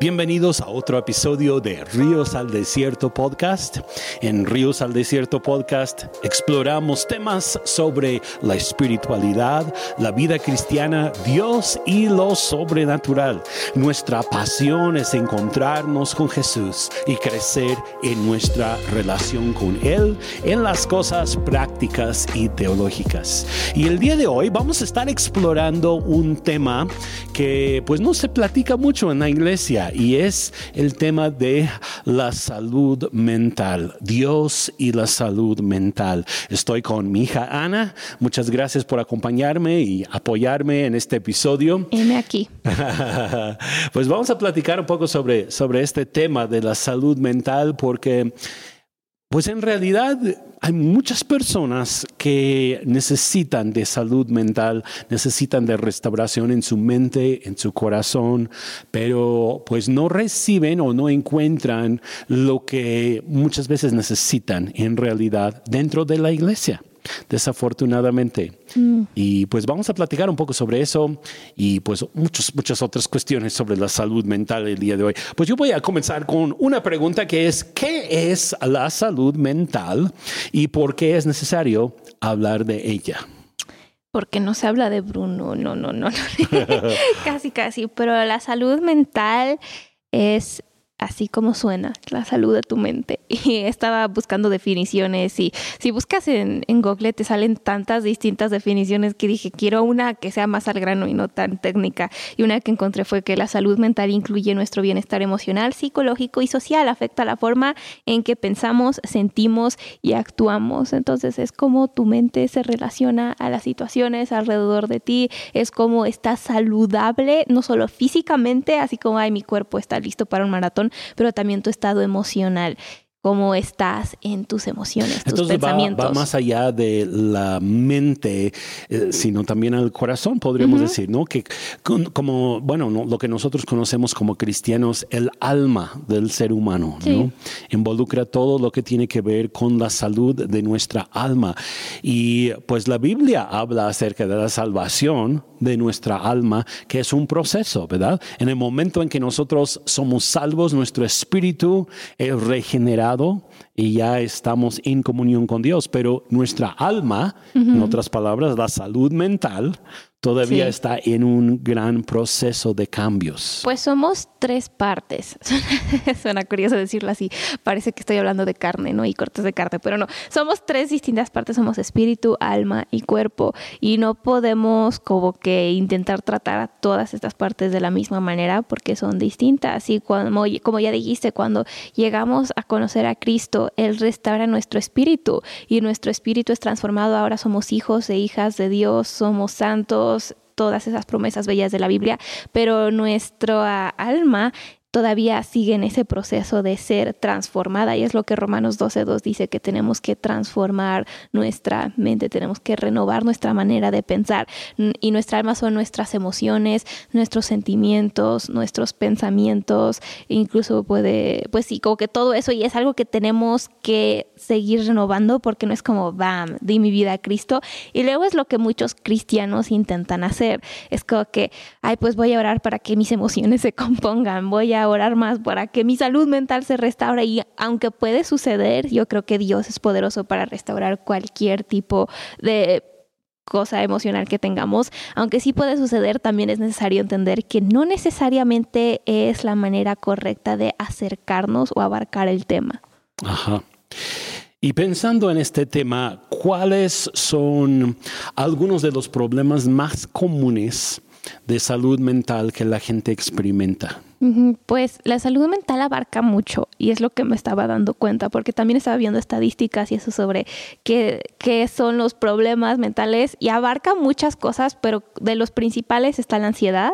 Bienvenidos a otro episodio de Ríos al Desierto Podcast. En Ríos al Desierto Podcast exploramos temas sobre la espiritualidad, la vida cristiana, Dios y lo sobrenatural. Nuestra pasión es encontrarnos con Jesús y crecer en nuestra relación con Él en las cosas prácticas y teológicas. Y el día de hoy vamos a estar explorando un tema que pues no se platica mucho en la iglesia y es el tema de la salud mental, Dios y la salud mental. Estoy con mi hija Ana. Muchas gracias por acompañarme y apoyarme en este episodio. Heme aquí. pues vamos a platicar un poco sobre, sobre este tema de la salud mental porque pues en realidad hay muchas personas que necesitan de salud mental, necesitan de restauración en su mente, en su corazón, pero pues no reciben o no encuentran lo que muchas veces necesitan en realidad dentro de la iglesia desafortunadamente. Mm. Y pues vamos a platicar un poco sobre eso y pues muchas, muchas otras cuestiones sobre la salud mental el día de hoy. Pues yo voy a comenzar con una pregunta que es, ¿qué es la salud mental y por qué es necesario hablar de ella? Porque no se habla de Bruno, no, no, no, no. casi, casi, pero la salud mental es así como suena, la salud de tu mente. Y estaba buscando definiciones y si buscas en, Google te salen tantas distintas definiciones que dije, quiero una que sea más al grano y no tan técnica. Y una que encontré fue que la salud mental incluye nuestro bienestar emocional, psicológico y social, afecta la forma en que pensamos, sentimos y actuamos. Entonces es como tu mente se relaciona a las situaciones alrededor de ti, es como estás saludable, no solo físicamente, así como, ay, mi cuerpo está listo para un maratón, pero también tu estado emocional cómo estás en tus emociones, tus Entonces pensamientos. Va, más allá de la mente, eh, sino también al corazón, podríamos decir, ¿no? Que como, bueno, lo que nosotros conocemos como cristianos, el alma del ser humano, ¿no? Involucra todo lo que tiene que ver con la salud de nuestra alma. Y pues la Biblia habla acerca de la salvación de nuestra alma, que es un proceso, ¿verdad? En el momento en que nosotros somos salvos, nuestro espíritu es regenerado y ya estamos en comunión con Dios, pero nuestra alma, en otras palabras, la salud mental, todavía está en un gran proceso de cambios. Pues somos tres partes. Suena curioso decirlo así. Parece que estoy hablando de carne, ¿no? Y cortes de carne, pero no. Somos tres distintas partes. Somos espíritu, alma y cuerpo. Y no podemos como que intentar tratar a todas estas partes de la misma manera porque son distintas. Y como, como ya dijiste, cuando llegamos a conocer a Cristo, Él restaura nuestro espíritu y nuestro espíritu es transformado. Ahora somos hijos e hijas de Dios, somos santos todas esas promesas bellas de la Biblia, pero nuestra alma todavía sigue en ese proceso de ser transformada y es lo que Romanos 12.2 dice que tenemos que transformar nuestra mente, tenemos que renovar nuestra manera de pensar y nuestra alma son nuestras emociones, nuestros sentimientos, nuestros pensamientos, incluso puede, pues sí, como que todo eso y es algo que tenemos que seguir renovando porque no es como, bam, di mi vida a Cristo y luego es lo que muchos cristianos intentan hacer, es como que, ay, pues voy a orar para que mis emociones se compongan, voy a más para que mi salud mental se restaure y aunque puede suceder, yo creo que Dios es poderoso para restaurar cualquier tipo de cosa emocional que tengamos, aunque sí puede suceder, también es necesario entender que no necesariamente es la manera correcta de acercarnos o abarcar el tema. Ajá. Y pensando en este tema, ¿cuáles son algunos de los problemas más comunes de salud mental que la gente experimenta? Pues la salud mental abarca mucho y es lo que me estaba dando cuenta porque también estaba viendo estadísticas y eso sobre qué, qué son los problemas mentales y abarca muchas cosas, pero de los principales está la ansiedad,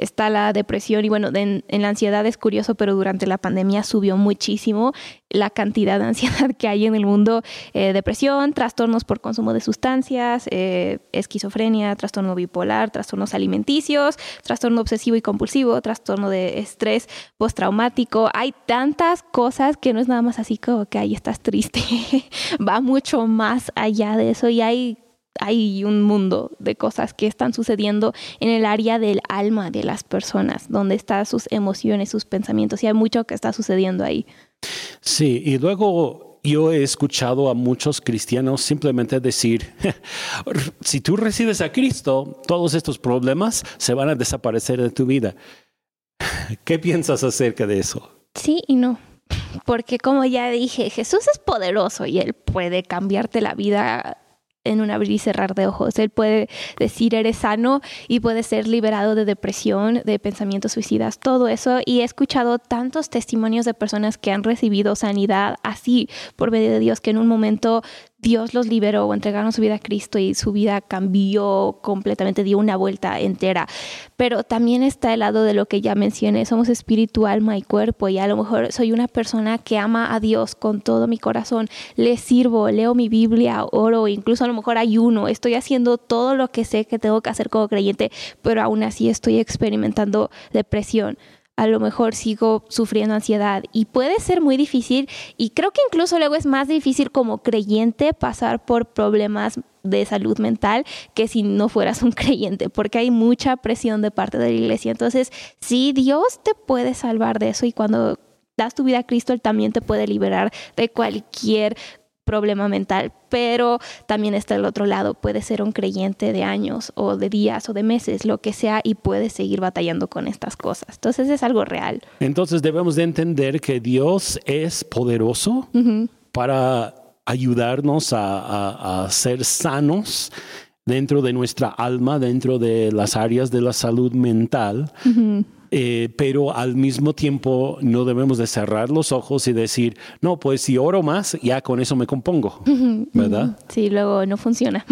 está la depresión y bueno, en, la ansiedad es curioso, pero durante la pandemia subió muchísimo la cantidad de ansiedad que hay en el mundo. Eh, depresión, trastornos por consumo de sustancias, eh, esquizofrenia, trastorno bipolar, trastornos alimenticios, trastorno obsesivo y compulsivo, trastorno de estrés postraumático. Hay tantas cosas que no es nada más así como que ahí estás triste. Va mucho más allá de eso y hay hay un mundo de cosas que están sucediendo en el área del alma de las personas, donde están sus emociones, sus pensamientos, y hay mucho que está sucediendo ahí. Sí, y luego yo he escuchado a muchos cristianos simplemente decir, si tú recibes a Cristo, todos estos problemas se van a desaparecer de tu vida. ¿Qué piensas acerca de eso? Sí y no. Porque como ya dije, Jesús es poderoso y Él puede cambiarte la vida en un abrir y cerrar de ojos. Él puede decir eres sano y puede ser liberado de depresión, de pensamientos suicidas, todo eso. Y he escuchado tantos testimonios de personas que han recibido sanidad así por medio de Dios que en un momento Dios los liberó o entregaron su vida a Cristo y su vida cambió completamente, dio una vuelta entera. Pero también está el lado de lo que ya mencioné, somos espíritu, alma y cuerpo y a lo mejor soy una persona que ama a Dios con todo mi corazón, le sirvo, leo mi Biblia, oro, incluso a lo mejor ayuno, estoy haciendo todo lo que sé que tengo que hacer como creyente, pero aún así estoy experimentando depresión a lo mejor sigo sufriendo ansiedad y puede ser muy difícil y creo que incluso luego es más difícil como creyente pasar por problemas de salud mental que si no fueras un creyente, porque hay mucha presión de parte de la iglesia. Entonces, sí, Dios te puede salvar de eso y cuando das tu vida a Cristo, Él también te puede liberar de cualquier problema mental, pero también está el otro lado, puede ser un creyente de años o de días o de meses, lo que sea, y puede seguir batallando con estas cosas. Entonces es algo real. Entonces debemos de entender que Dios es poderoso para ayudarnos a, ser sanos dentro de nuestra alma, dentro de las áreas de la salud mental. Eh, pero al mismo tiempo no debemos de cerrar los ojos y decir, no, pues si oro más, ya con eso me compongo, ¿verdad? Sí, luego no funciona.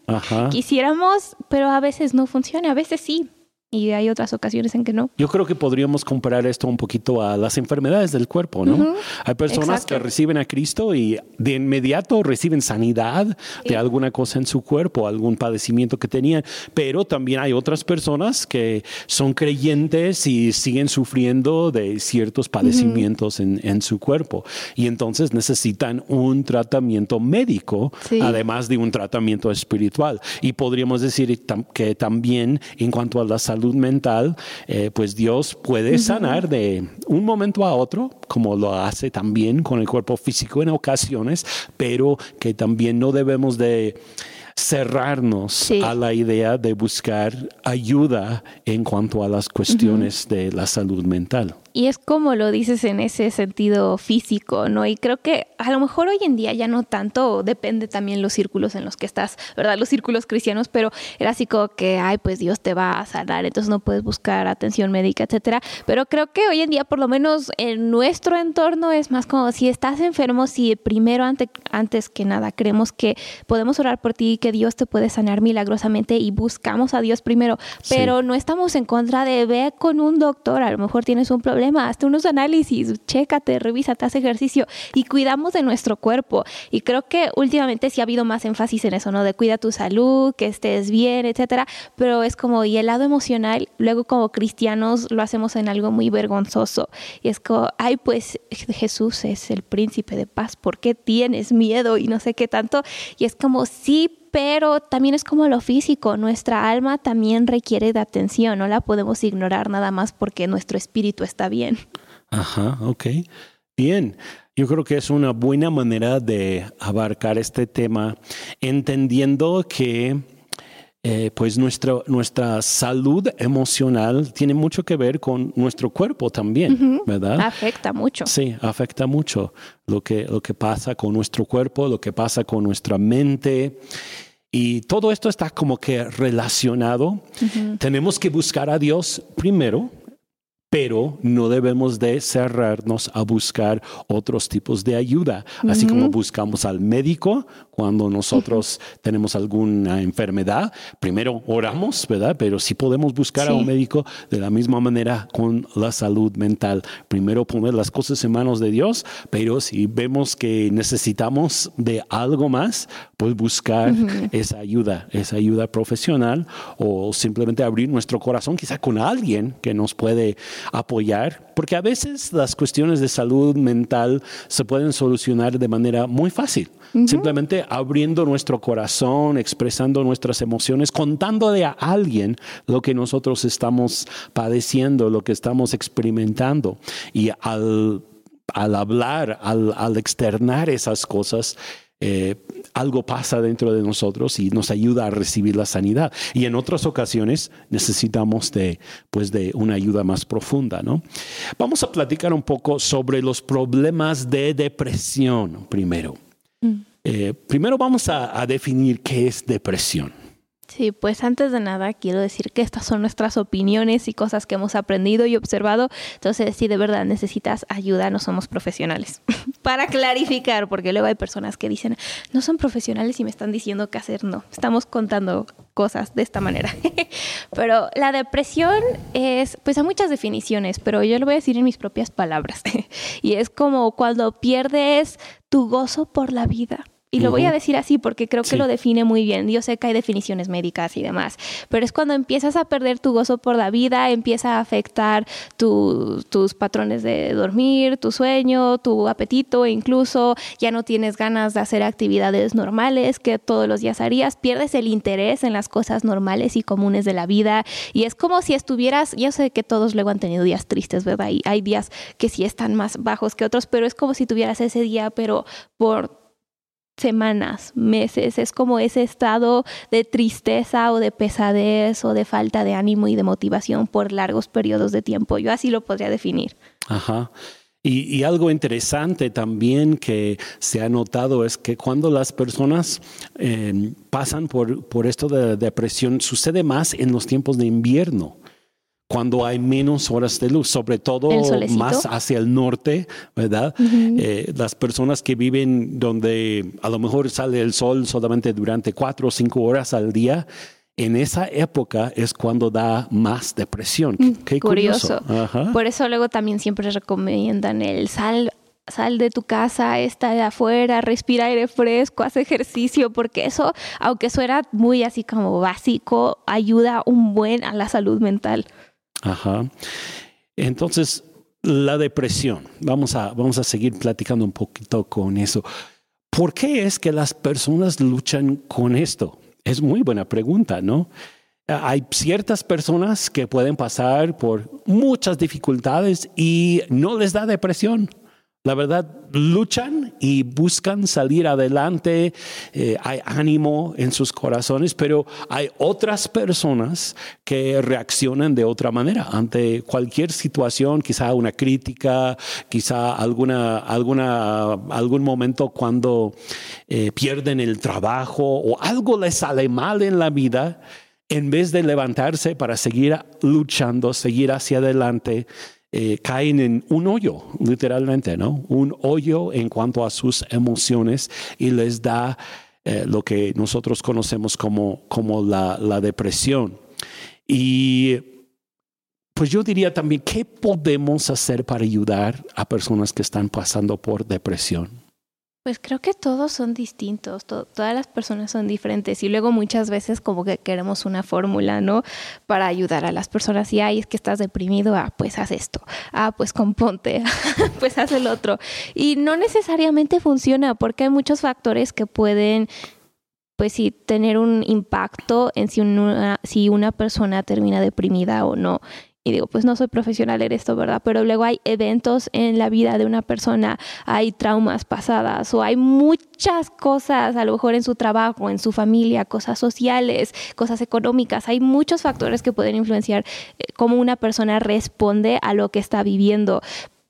Quisiéramos, pero a veces no funciona, a veces sí y hay otras ocasiones en que no. Yo creo que podríamos comparar esto un poquito a las enfermedades del cuerpo, ¿no? Hay personas que reciben a Cristo y de inmediato reciben sanidad de alguna cosa en su cuerpo, algún padecimiento que tenían, pero también hay otras personas que son creyentes y siguen sufriendo de ciertos padecimientos en, en, su cuerpo y entonces necesitan un tratamiento médico, además de un tratamiento espiritual. Y podríamos decir que también en cuanto a la salud mental, eh, pues Dios puede sanar de un momento a otro, como lo hace también con el cuerpo físico en ocasiones, pero que también no debemos de cerrarnos a la idea de buscar ayuda en cuanto a las cuestiones de la salud mental. Y es como lo dices en ese sentido físico, ¿no? Y creo que a lo mejor hoy en día ya no tanto, depende también los círculos en los que estás, ¿verdad? Los círculos cristianos, pero era así como que, ay, pues Dios te va a sanar, entonces no puedes buscar atención médica, etcétera. Pero creo que hoy en día, por lo menos en nuestro entorno, es más como si estás enfermo, si primero ante, antes que nada creemos que podemos orar por ti, que Dios te puede sanar milagrosamente y buscamos a Dios primero, pero no estamos en contra de ver con un doctor, a lo mejor tienes un problema hazte unos análisis, chécate, revísate, haz ejercicio y cuidamos de nuestro cuerpo. Y creo que últimamente sí ha habido más énfasis en eso, ¿no? De cuida tu salud, que estés bien, etcétera. Pero es como, y el lado emocional, luego como cristianos lo hacemos en algo muy vergonzoso. Y es como, ay, pues Jesús es el príncipe de paz, ¿por qué tienes miedo? Y no sé qué tanto. Y es como, sí, pero también es como lo físico, nuestra alma también requiere de atención, no la podemos ignorar nada más porque nuestro espíritu está bien. Ajá, ok. Bien, yo creo que es una buena manera de abarcar este tema, entendiendo que eh, pues nuestra, nuestra salud emocional tiene mucho que ver con nuestro cuerpo también, ¿verdad? Afecta mucho. Sí, afecta mucho lo que, lo que pasa con nuestro cuerpo, lo que pasa con nuestra mente. Y todo esto está como que relacionado. Tenemos que buscar a Dios primero, pero no debemos de cerrarnos a buscar otros tipos de ayuda, así como buscamos al médico cuando nosotros tenemos alguna enfermedad, primero oramos, ¿verdad? Pero si podemos buscar a un médico de la misma manera con la salud mental, primero poner las cosas en manos de Dios, pero si vemos que necesitamos de algo más, pues buscar esa ayuda, esa ayuda profesional o simplemente abrir nuestro corazón quizá con alguien que nos puede apoyar, porque a veces las cuestiones de salud mental se pueden solucionar de manera muy fácil. Simplemente abriendo nuestro corazón, expresando nuestras emociones, contándole a alguien lo que nosotros estamos padeciendo, lo que estamos experimentando. Y al, hablar, al externar esas cosas, eh, algo pasa dentro de nosotros y nos ayuda a recibir la sanidad. Y en otras ocasiones necesitamos de, pues de una ayuda más profunda, ¿no? Vamos a platicar un poco sobre los problemas de depresión primero. Mm. Eh, primero vamos a definir qué es depresión. Sí, pues antes de nada quiero decir que estas son nuestras opiniones y cosas que hemos aprendido y observado. Entonces, si de verdad necesitas ayuda, no somos profesionales. Para clarificar, porque luego hay personas que dicen, no son profesionales y me están diciendo qué hacer. No, estamos contando cosas de esta manera. pero la depresión es, pues hay muchas definiciones, pero yo lo voy a decir en mis propias palabras. y es como cuando pierdes tu gozo por la vida y lo voy a decir así porque creo que lo define muy bien. Yo sé que hay definiciones médicas y demás, pero es cuando empiezas a perder tu gozo por la vida, empieza a afectar tus patrones de dormir, tu sueño, tu apetito, e incluso ya no tienes ganas de hacer actividades normales que todos los días harías, pierdes el interés en las cosas normales y comunes de la vida y es como si estuvieras, yo sé que todos luego han tenido días tristes, ¿verdad? Y hay días que sí están más bajos que otros, pero es como si tuvieras ese día, pero por semanas, meses. Es como ese estado de tristeza o de pesadez o de falta de ánimo y de motivación por largos periodos de tiempo. Yo así lo podría definir. Ajá. Y, algo interesante también que se ha notado es que cuando las personas eh, pasan por, por esto de depresión, sucede más en los tiempos de invierno cuando hay menos horas de luz, sobre todo más hacia el norte, ¿verdad? Eh, las personas que viven donde a lo mejor sale el sol solamente durante cuatro o cinco horas al día, en esa época es cuando da más depresión. Mm, qué curioso. Por eso luego también siempre recomiendan el sal sal de tu casa, está de afuera, respira aire fresco, haz ejercicio, porque eso, aunque suena muy así como básico, ayuda un buen a la salud mental. Ajá. Entonces, la depresión, vamos a, vamos a seguir platicando un poquito con eso. ¿Por qué es que las personas luchan con esto? Es muy buena pregunta, ¿no? Hay ciertas personas que pueden pasar por muchas dificultades y no les da depresión. La verdad, luchan y buscan salir adelante, eh, hay ánimo en sus corazones, pero hay otras personas que reaccionan de otra manera ante cualquier situación, quizá una crítica, quizá alguna, alguna, algún momento cuando eh, pierden el trabajo o algo les sale mal en la vida, en vez de levantarse para seguir luchando, seguir hacia adelante, eh, caen en un hoyo, literalmente, ¿no? Un hoyo en cuanto a sus emociones y les da eh, lo que nosotros conocemos como, como la, la depresión. Y pues yo diría también, ¿qué podemos hacer para ayudar a personas que están pasando por depresión? Pues creo que todos son distintos, todas las personas son diferentes y luego muchas veces como que queremos una fórmula, ¿no? Para ayudar a las personas y, ay, es que estás deprimido, ah, pues haz esto, ah, pues componte, pues haz el otro. Y no necesariamente funciona porque hay muchos factores que pueden pues sí, tener un impacto en si una, si una persona termina deprimida o no y digo, pues no soy profesional en esto, ¿verdad? Pero luego hay eventos en la vida de una persona, hay traumas pasadas o hay muchas cosas, a lo mejor en su trabajo, en su familia, cosas sociales, cosas económicas, hay muchos factores que pueden influenciar eh, cómo una persona responde a lo que está viviendo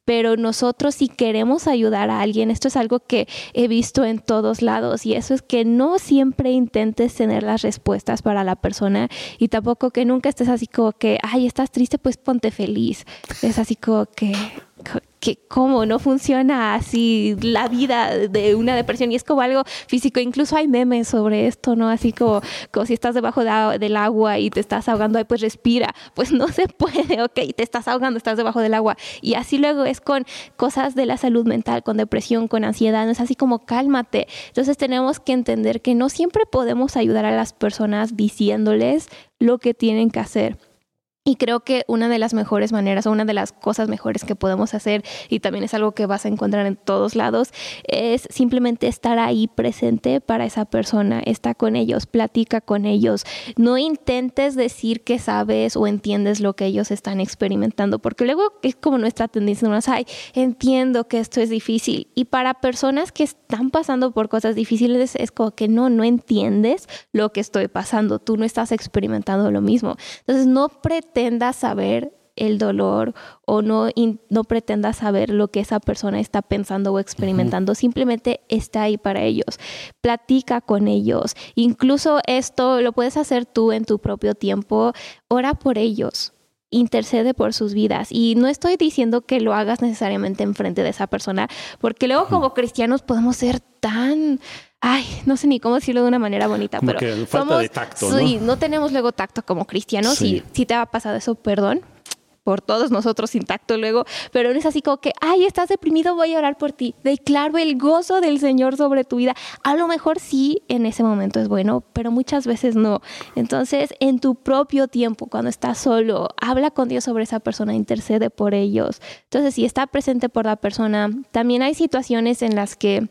pero nosotros si queremos ayudar a alguien, esto es algo que he visto en todos lados y eso es que no siempre intentes tener las respuestas para la persona y tampoco que nunca estés así como que, ay, estás triste, pues ponte feliz. Es así como que que cómo no funciona así la vida de una depresión y es como algo físico. Incluso hay memes sobre esto, ¿no? Así como, como si estás debajo del agua y te estás ahogando, pues respira. Pues no se puede, ok, te estás ahogando, estás debajo del agua. Y así luego es con cosas de la salud mental, con depresión, con ansiedad, no es así como cálmate. Entonces tenemos que entender que no siempre podemos ayudar a las personas diciéndoles lo que tienen que hacer Y creo que una de las mejores maneras o una de las cosas mejores que podemos hacer, y también es algo que vas a encontrar en todos lados, es simplemente estar ahí presente para esa persona, está con ellos, platica con ellos. No intentes decir que sabes o entiendes lo que ellos están experimentando, porque luego es como nuestra tendencia, no ay, entiendo que esto es difícil. Y para personas que están pasando por cosas difíciles, es como que no, no entiendes lo que estoy pasando, tú no estás experimentando lo mismo. Entonces, no pretendas pretendas saber el dolor o no, no pretendas saber lo que esa persona está pensando o experimentando, simplemente está ahí para ellos, platica con ellos, incluso esto lo puedes hacer tú en tu propio tiempo, ora por ellos, intercede por sus vidas. Y no estoy diciendo que lo hagas necesariamente enfrente de esa persona, porque luego como cristianos podemos ser tan ay, no sé ni cómo decirlo de una manera bonita, pero falta de tacto, ¿no? Sí, no tenemos luego tacto como cristianos y si te ha pasado eso, perdón por todos nosotros sin tacto luego, pero no es así como que, ay, estás deprimido, voy a orar por ti. Declaro el gozo del Señor sobre tu vida. A lo mejor sí, en ese momento es bueno, pero muchas veces no. Entonces, en tu propio tiempo, cuando estás solo, habla con Dios sobre esa persona, intercede por ellos. Entonces, si está presente por la persona, también hay situaciones en las que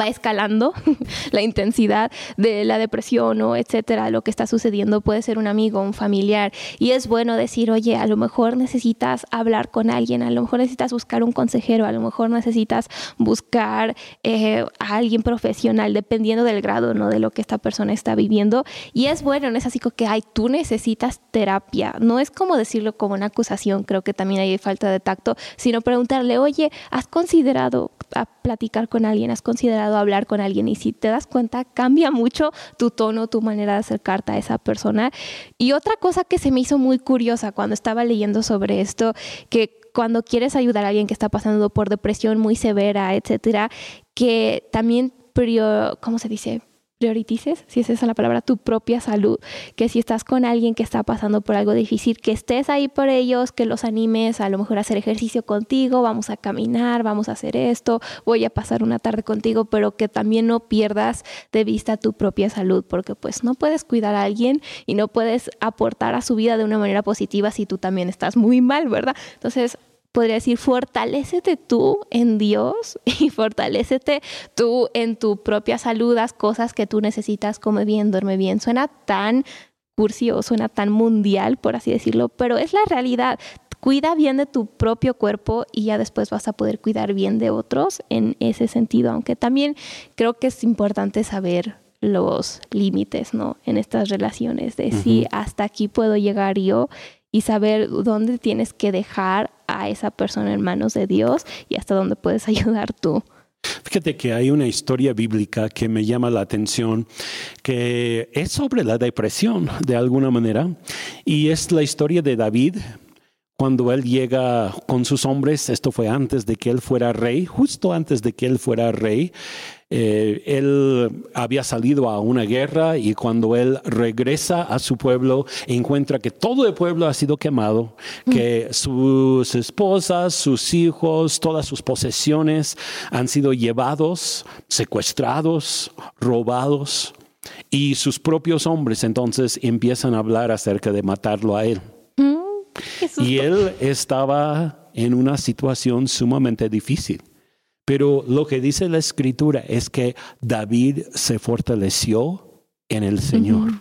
va escalando la intensidad de la depresión o etcétera, lo que está sucediendo puede ser un amigo, un familiar y es bueno decir, oye, a lo mejor necesitas hablar con alguien, a lo mejor necesitas buscar un consejero, a lo mejor necesitas buscar eh, a alguien profesional, dependiendo del grado, ¿no? De lo que esta persona está viviendo y es bueno, no es así como que, ay, tú necesitas terapia, no es como decirlo como una acusación, creo que también hay falta de tacto, sino preguntarle, oye, ¿has considerado a platicar con alguien, has considerado hablar con alguien y si te das cuenta cambia mucho tu tono, tu manera de acercarte a esa persona. Y otra cosa que se me hizo muy curiosa cuando estaba leyendo sobre esto, que cuando quieres ayudar a alguien que está pasando por depresión muy severa, etcétera, que también, ¿cómo se dice? Priorices, si es esa la palabra, tu propia salud, que si estás con alguien que está pasando por algo difícil, que estés ahí por ellos, que los animes a lo mejor a hacer ejercicio contigo, vamos a caminar, vamos a hacer esto, voy a pasar una tarde contigo, pero que también no pierdas de vista tu propia salud, porque pues no puedes cuidar a alguien y no puedes aportar a su vida de una manera positiva si tú también estás muy mal, ¿verdad? Entonces, podría decir, fortalecete tú en Dios y fortalecete tú en tu propia salud, las cosas que tú necesitas, come bien, duerme bien. Suena tan cursi o suena tan mundial, por así decirlo, pero es la realidad. Cuida bien de tu propio cuerpo y ya después vas a poder cuidar bien de otros en ese sentido, aunque también creo que es importante saber los límites, ¿no? En estas relaciones, de si hasta aquí puedo llegar yo y saber dónde tienes que dejar a esa persona en manos de Dios y hasta dónde puedes ayudar tú. Fíjate que hay una historia bíblica que me llama la atención, que es sobre la depresión de alguna manera, y es la historia de David, cuando él llega con sus hombres, esto fue antes de que él fuera rey, justo antes de que él fuera rey, eh, él había salido a una guerra y cuando él regresa a su pueblo encuentra que todo el pueblo ha sido quemado, que sus esposas, sus hijos, todas sus posesiones han sido llevados, secuestrados, robados y sus propios hombres entonces empiezan a hablar acerca de matarlo a él. Y él estaba en una situación sumamente difícil. Pero lo que dice la escritura es que David se fortaleció en el Señor.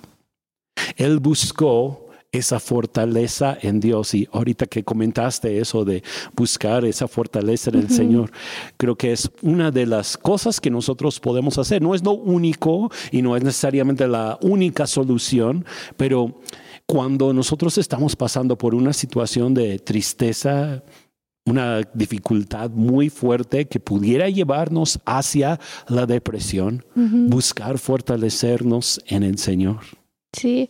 Él buscó esa fortaleza en Dios. Y ahorita que comentaste eso de buscar esa fortaleza en el Señor, creo que es una de las cosas que nosotros podemos hacer. No es lo único y no es necesariamente la única solución, pero cuando nosotros estamos pasando por una situación de tristeza, una dificultad muy fuerte que pudiera llevarnos hacia la depresión, buscar fortalecernos en el Señor. Sí,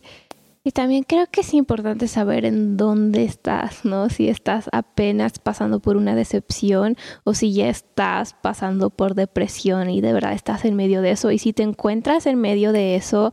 y también creo que es importante saber en dónde estás, ¿no? Si estás apenas pasando por una decepción o si ya estás pasando por depresión y de verdad estás en medio de eso. Y si te encuentras en medio de eso,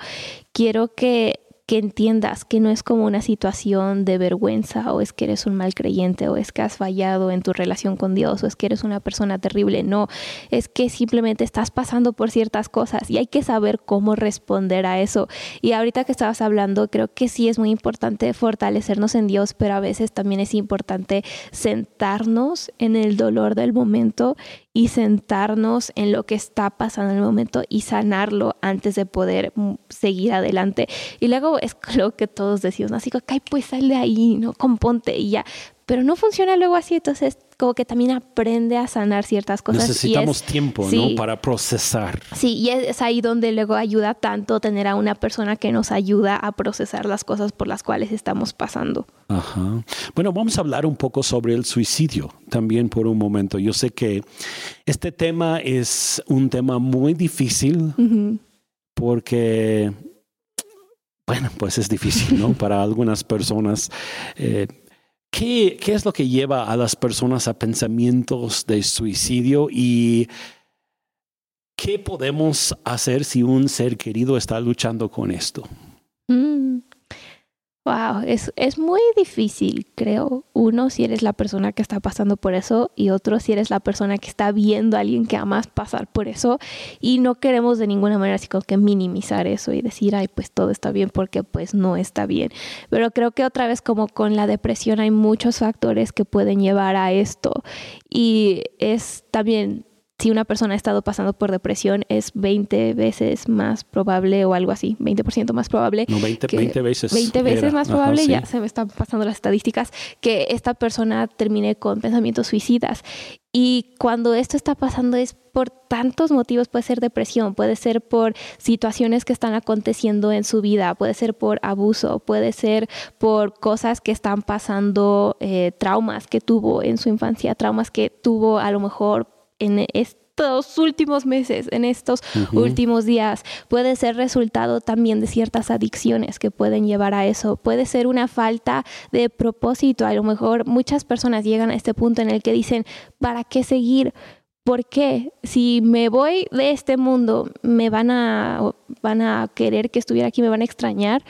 quiero que que entiendas que no es como una situación de vergüenza o es que eres un mal creyente o es que has fallado en tu relación con Dios o es que eres una persona terrible. No, es que simplemente estás pasando por ciertas cosas y hay que saber cómo responder a eso. Y ahorita que estabas hablando, creo que sí es muy importante fortalecernos en Dios, pero a veces también es importante sentarnos en el dolor del momento y sentarnos en lo que está pasando en el momento y sanarlo antes de poder mm, seguir adelante. Y luego es lo que todos decimos, así que, pues sal de ahí, ¿no? Componte y ya. Pero no funciona luego así, entonces como que también aprende a sanar ciertas cosas. Necesitamos tiempo, ¿no? Para procesar. Sí, y es ahí donde luego ayuda tanto tener a una persona que nos ayuda a procesar las cosas por las cuales estamos pasando. Ajá. Bueno, vamos a hablar un poco sobre el suicidio también por un momento. Yo sé que este tema es un tema muy difícil porque, bueno, pues es difícil, ¿no? Para algunas personas. Eh, ¿Qué, es lo que lleva a las personas a pensamientos de suicidio y qué podemos hacer si un ser querido está luchando con esto? Mm. Wow, es, es muy difícil, creo. Uno, si eres la persona que está pasando por eso, y otro, si eres la persona que está viendo a alguien que amas pasar por eso. Y no queremos de ninguna manera así como que minimizar eso y decir, ay, pues todo está bien, porque pues no está bien. Pero creo que otra vez, como con la depresión, hay muchos factores que pueden llevar a esto. Y es también si una persona ha estado pasando por depresión es 20 veces más probable o algo así, 20% más probable. No, 20, veces. 20 veces más probable, ya se me están pasando las estadísticas, que esta persona termine con pensamientos suicidas. Y cuando esto está pasando es por tantos motivos, puede ser depresión, puede ser por situaciones que están aconteciendo en su vida, puede ser por abuso, puede ser por cosas que están pasando, eh, traumas que tuvo en su infancia, traumas que tuvo a lo mejor en estos últimos meses, en estos últimos días. Puede ser resultado también de ciertas adicciones que pueden llevar a eso. Puede ser una falta de propósito. A lo mejor muchas personas llegan a este punto en el que dicen, ¿para qué seguir? ¿Por qué? Si me voy de este mundo, me van a, van a querer que estuviera aquí, me van a extrañar.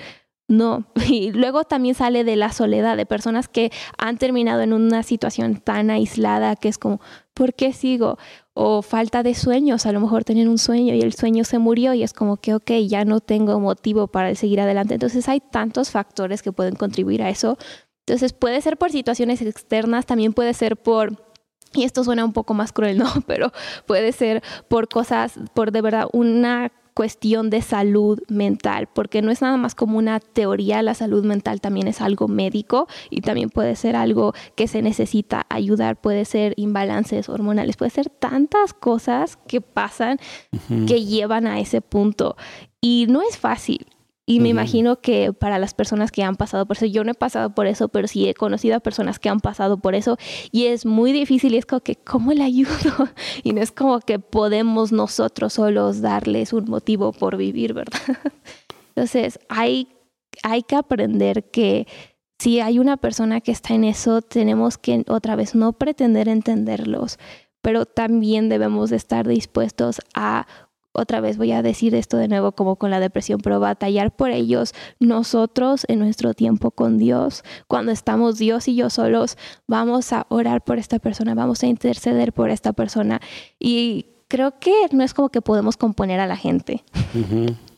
No, y luego también sale de la soledad, de personas que han terminado en una situación tan aislada que es como, ¿por qué sigo? O falta de sueños, a lo mejor tenían un sueño y el sueño se murió y es como que, ok, ya no tengo motivo para seguir adelante. Entonces hay tantos factores que pueden contribuir a eso. Entonces puede ser por situaciones externas, también puede ser por y esto suena un poco más cruel, ¿no? Pero puede ser por cosas, por de verdad una cuestión de salud mental, porque no es nada más como una teoría, la salud mental también es algo médico y también puede ser algo que se necesita ayudar, puede ser imbalances hormonales, puede ser tantas cosas que pasan que llevan a ese punto. Y no es fácil, y me imagino que para las personas que han pasado por eso, yo no he pasado por eso, pero sí he conocido a personas que han pasado por eso y es muy difícil y es como que, ¿cómo le ayudo? Y no es como que podemos nosotros solos darles un motivo por vivir, ¿verdad? Entonces, hay, hay que aprender que si hay una persona que está en eso, tenemos que otra vez no pretender entenderlos, pero también debemos estar dispuestos a otra vez voy a decir esto de nuevo como con la depresión, pero batallar por ellos nosotros en nuestro tiempo con Dios. Cuando estamos Dios y yo solos, vamos a orar por esta persona, vamos a interceder por esta persona. Y creo que no es como que podemos componer a la gente.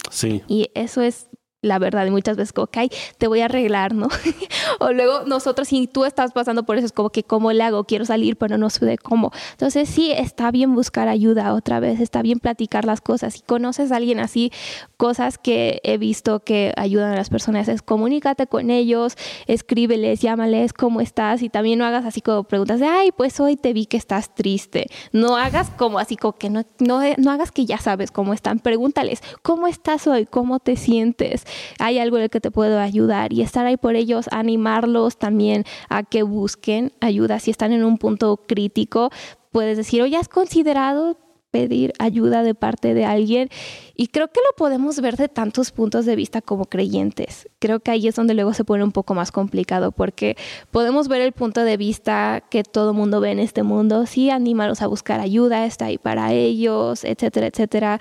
Sí. Y eso es la verdad, y muchas veces, ok, te voy a arreglar, ¿no? o luego nosotros, si tú estás pasando por eso, es como que, ¿cómo le hago? Quiero salir, pero no sé de cómo. Entonces, sí, está bien buscar ayuda otra vez, está bien platicar las cosas. Si conoces a alguien así, cosas que he visto que ayudan a las personas es comunícate con ellos, escríbeles, llámales, ¿cómo estás? Y también no hagas así como preguntas de, ay, pues hoy te vi que estás triste. No hagas como así, como que no, no, no hagas que ya sabes cómo están. Pregúntales, ¿cómo estás hoy? ¿Cómo te sientes? Hay algo en el que te puedo ayudar y estar ahí por ellos, animarlos también a que busquen ayuda. Si están en un punto crítico, puedes decir, oye, ¿has considerado pedir ayuda de parte de alguien. Y creo que lo podemos ver de tantos puntos de vista como creyentes. Creo que ahí es donde luego se pone un poco más complicado porque podemos ver el punto de vista que todo mundo ve en este mundo. Sí, anímalos a buscar ayuda, está ahí para ellos, etcétera, etcétera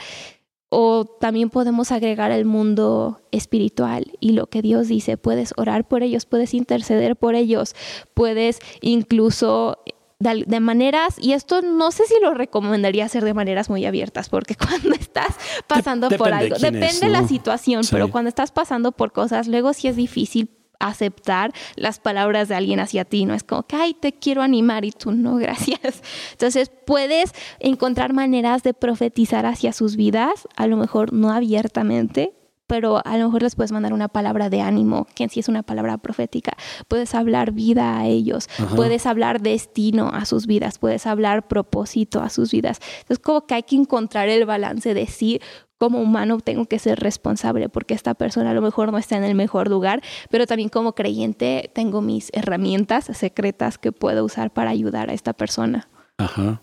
O también podemos agregar el mundo espiritual y lo que Dios dice. Puedes orar por ellos, puedes interceder por ellos, puedes incluso de, maneras, y esto no sé si lo recomendaría hacer de maneras muy abiertas, porque cuando estás pasando por algo, depende de la situación, pero cuando estás pasando por cosas, luego sí es difícil aceptar las palabras de alguien hacia ti, no es como que, ay, te quiero animar y tú no, gracias. Entonces puedes encontrar maneras de profetizar hacia sus vidas, a lo mejor no abiertamente, pero a lo mejor les puedes mandar una palabra de ánimo, que en sí es una palabra profética. Puedes hablar vida a ellos, puedes hablar destino a sus vidas, puedes hablar propósito a sus vidas. Entonces, como que hay que encontrar el balance de sí como humano tengo que ser responsable porque esta persona a lo mejor no está en el mejor lugar, pero también como creyente tengo mis herramientas secretas que puedo usar para ayudar a esta persona. Ajá.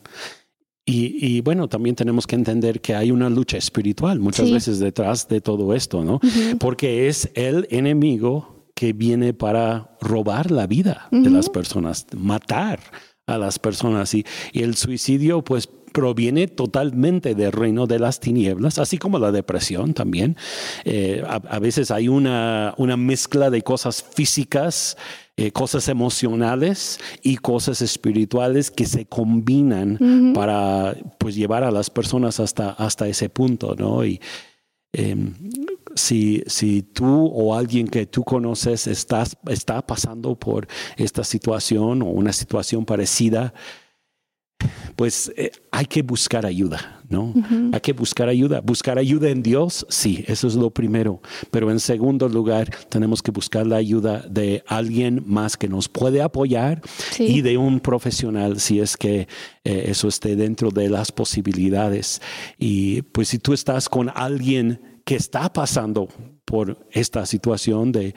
Y, bueno, también tenemos que entender que hay una lucha espiritual muchas veces detrás de todo esto, ¿no? Porque es el enemigo que viene para robar la vida de las personas, matar a las personas. Y, y el suicidio, pues proviene totalmente del reino de las tinieblas, así como la depresión también. Eh, a, veces hay una, una mezcla de cosas físicas, eh, cosas emocionales y cosas espirituales que se combinan para pues, llevar a las personas hasta, hasta ese punto, ¿no? Y, em, si, si, tú o alguien que tú conoces estás, está pasando por esta situación o una situación parecida, pues eh, hay que buscar ayuda, ¿no? Hay que buscar ayuda. Buscar ayuda en Dios, sí, eso es lo primero. Pero en segundo lugar, tenemos que buscar la ayuda de alguien más que nos puede apoyar y de un profesional, si es que eh, eso esté dentro de las posibilidades. Y pues si tú estás con alguien que está pasando por esta situación de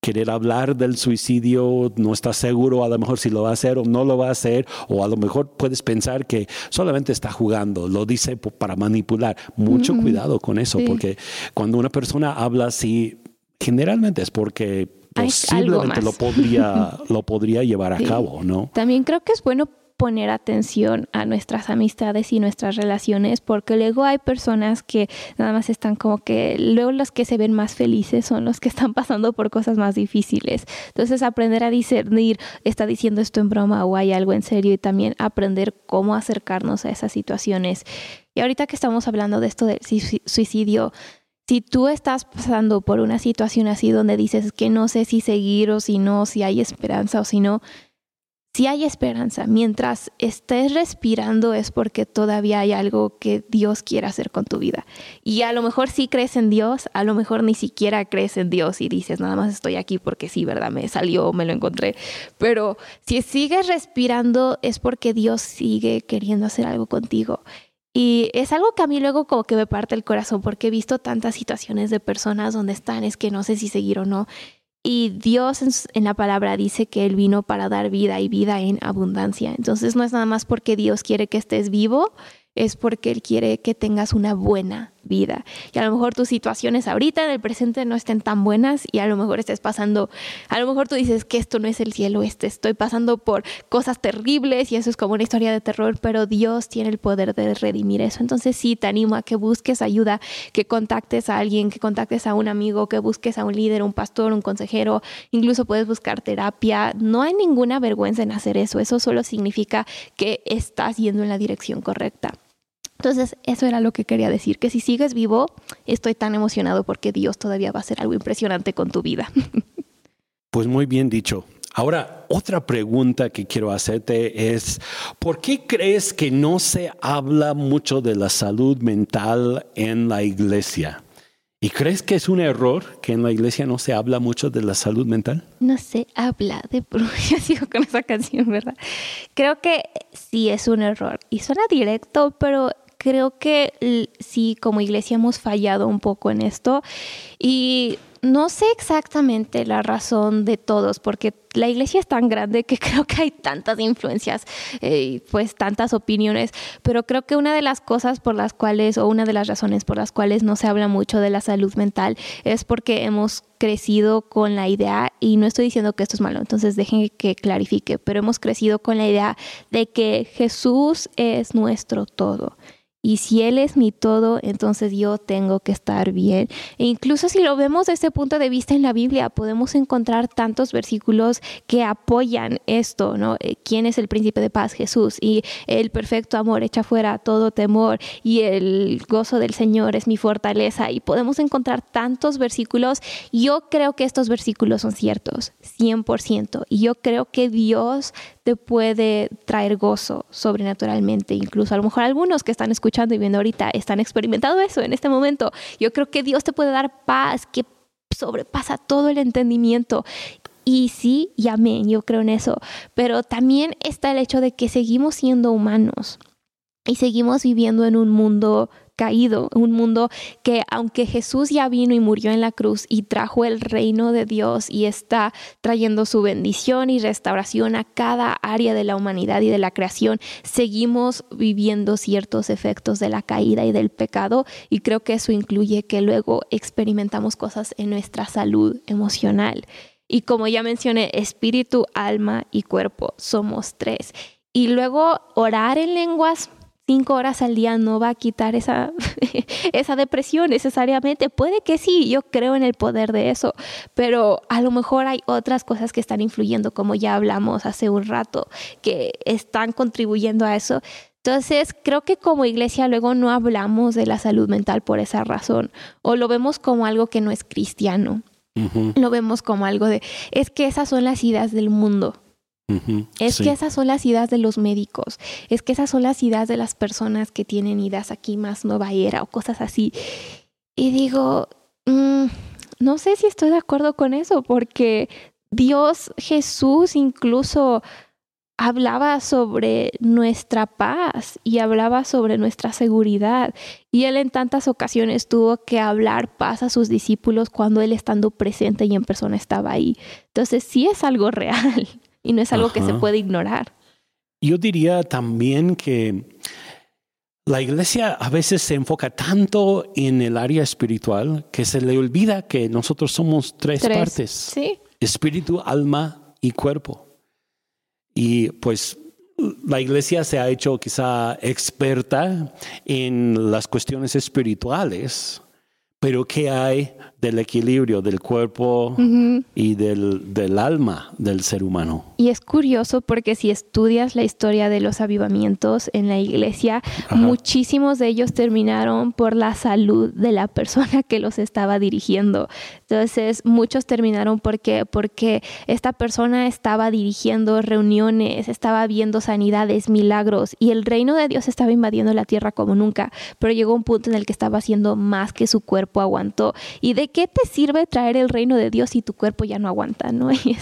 querer hablar del suicidio, no estás seguro a lo mejor si lo va a hacer o no lo va a hacer, o a lo mejor puedes pensar que solamente está jugando, lo dice para manipular. Mucho cuidado con eso, porque cuando una persona habla así, generalmente es porque posiblemente lo podría, lo podría llevar a cabo, ¿no? También creo que es bueno poner atención a nuestras amistades y nuestras relaciones, porque luego hay personas que nada más están como que, luego los que se ven más felices son los que están pasando por cosas más difíciles. Entonces aprender a discernir, está diciendo esto en broma o hay algo en serio y también aprender cómo acercarnos a esas situaciones. Y ahorita que estamos hablando de esto del suicidio, si tú estás pasando por una situación así donde dices que no sé si seguir o si no, si hay esperanza o si no, si hay esperanza, mientras estés respirando es porque todavía hay algo que Dios quiere hacer con tu vida. Y a lo mejor sí crees en Dios, a lo mejor ni siquiera crees en Dios y dices, nada más estoy aquí porque sí, ¿verdad? Me salió, me lo encontré. Pero si sigues respirando es porque Dios sigue queriendo hacer algo contigo. Y es algo que a mí luego como que me parte el corazón porque he visto tantas situaciones de personas donde están, es que no sé si seguir o no. Y Dios en, la palabra dice que Él vino para dar vida y vida en abundancia. Entonces no es nada más porque Dios quiere que estés vivo, es porque Él quiere que tengas una buena vida. Y a lo mejor tus situaciones ahorita en el presente no estén tan buenas y a lo mejor estés pasando, a lo mejor tú dices que esto no es el cielo, este, estoy pasando por cosas terribles y eso es como una historia de terror, pero Dios tiene el poder de redimir eso. Entonces sí, te animo a que busques ayuda, que contactes a alguien, que contactes a un amigo, que busques a un líder, un pastor, un consejero, incluso puedes buscar terapia. No hay ninguna vergüenza en hacer eso, eso solo significa que estás yendo en la dirección correcta. Entonces, eso era lo que quería decir, que si sigues vivo, estoy tan emocionado porque Dios todavía va a hacer algo impresionante con tu vida. Pues muy bien dicho. Ahora, otra pregunta que quiero hacerte es, ¿por qué crees que no se habla mucho de la salud mental en la iglesia? ¿Y crees que es un error que en la iglesia no se habla mucho de la salud mental? No se habla de ya sigo con esa canción, ¿verdad? Creo que sí es un error y suena directo, pero creo que sí, como iglesia hemos fallado un poco en esto. Y no sé exactamente la razón de todos, porque la iglesia es tan grande que creo que hay tantas influencias, eh, pues tantas opiniones, pero creo que una de las cosas por las cuales, o una de las razones por las cuales no se habla mucho de la salud mental es porque hemos crecido con la idea, y no estoy diciendo que esto es malo, entonces dejen que clarifique, pero hemos crecido con la idea de que Jesús es nuestro todo Y si Él es mi todo, entonces yo tengo que estar bien. E incluso si lo vemos desde ese punto de vista en la Biblia, podemos encontrar tantos versículos que apoyan esto, ¿no? Eh, ¿Quién es el príncipe de paz? Jesús. Y el perfecto amor echa fuera todo temor. Y el gozo del Señor es mi fortaleza. Y podemos encontrar tantos versículos. Yo creo que estos versículos son ciertos, 100%. Y yo creo que Dios te puede traer gozo sobrenaturalmente. Incluso a lo mejor algunos que están escuchando y viendo ahorita están experimentando eso en este momento. Yo creo que Dios te puede dar paz que sobrepasa todo el entendimiento. Y sí, y amén, yo creo en eso. Pero también está el hecho de que seguimos siendo humanos y seguimos viviendo en un mundo caído, un mundo que aunque Jesús ya vino y murió en la cruz y trajo el reino de Dios y está trayendo su bendición y restauración a cada área de la humanidad y de la creación, seguimos viviendo ciertos efectos de la caída y del pecado y creo que eso incluye que luego experimentamos cosas en nuestra salud emocional. Y como ya mencioné, espíritu, alma y cuerpo, somos tres. Y luego orar en lenguas cinco horas al día no va a quitar esa, esa depresión necesariamente. Puede que sí, yo creo en el poder de eso, pero a lo mejor hay otras cosas que están influyendo, como ya hablamos hace un rato, que están contribuyendo a eso. Entonces, creo que como iglesia luego no hablamos de la salud mental por esa razón, o lo vemos como algo que no es cristiano. Lo vemos como algo de, es que esas son las ideas del mundo. Es que esas son las ideas de los médicos, es que esas son las ideas de las personas que tienen ideas aquí más nueva era o cosas así. Y digo, mm, no sé si estoy de acuerdo con eso, porque Dios Jesús incluso hablaba sobre nuestra paz y hablaba sobre nuestra seguridad. Y él en tantas ocasiones tuvo que hablar paz a sus discípulos cuando él estando presente y en persona estaba ahí. Entonces sí es algo real y no es algo que se puede ignorar. Yo diría también que la iglesia a veces se enfoca tanto en el área espiritual que se le olvida que nosotros somos tres, partes. ¿Sí? Espíritu, alma y cuerpo. Y pues la iglesia se ha hecho quizá experta en las cuestiones espirituales, pero ¿qué hay del equilibrio del cuerpo y del, del, alma del ser humano. Y es curioso porque si estudias la historia de los avivamientos en la iglesia, muchísimos de ellos terminaron por la salud de la persona que los estaba dirigiendo. Entonces, muchos terminaron porque, porque esta persona estaba dirigiendo reuniones, estaba viendo sanidades, milagros, y el reino de Dios estaba invadiendo la tierra como nunca, pero llegó un punto en el que estaba haciendo más que su cuerpo aguantó. Y de qué te sirve traer el reino de Dios si tu cuerpo ya no aguanta? ¿no? Y,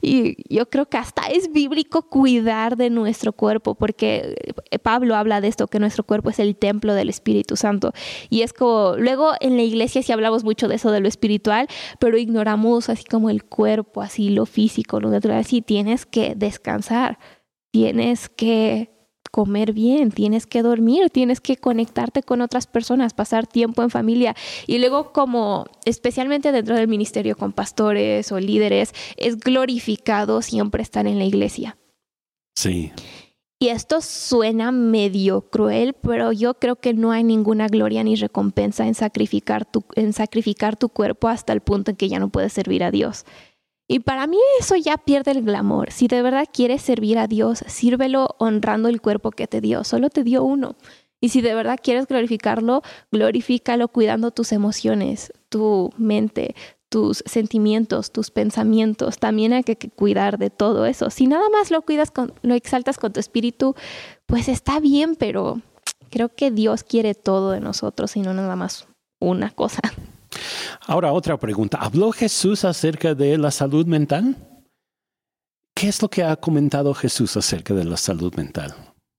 y yo creo que hasta es bíblico cuidar de nuestro cuerpo, porque eh, Pablo habla de esto, que nuestro cuerpo es el templo del Espíritu Santo. Y es como, luego en la iglesia sí hablamos mucho de eso, de lo espiritual, pero ignoramos así como el cuerpo, así lo físico, lo natural. Sí, tienes que descansar, tienes que comer bien, tienes que dormir, tienes que conectarte con otras personas, pasar tiempo en familia. Y luego como especialmente dentro del ministerio con pastores o líderes, es glorificado siempre estar en la iglesia. Sí. Y esto suena medio cruel, pero yo creo que no hay ninguna gloria ni recompensa en sacrificar tu, en sacrificar tu cuerpo hasta el punto en que ya no puedes servir a Dios. Y para mí eso ya pierde el glamour. Si de verdad quieres servir a Dios, sírvelo honrando el cuerpo que te dio. Solo te dio uno. Y si de verdad quieres glorificarlo, glorifícalo cuidando tus emociones, tu mente, tus sentimientos, tus pensamientos. También hay que cuidar de todo eso. Si nada más lo cuidas, con, lo exaltas con tu espíritu, pues está bien, pero creo que Dios quiere todo de nosotros y no nada más una cosa. Ahora otra pregunta. ¿Habló Jesús acerca de la salud mental? ¿Qué es lo que ha comentado Jesús acerca de la salud mental?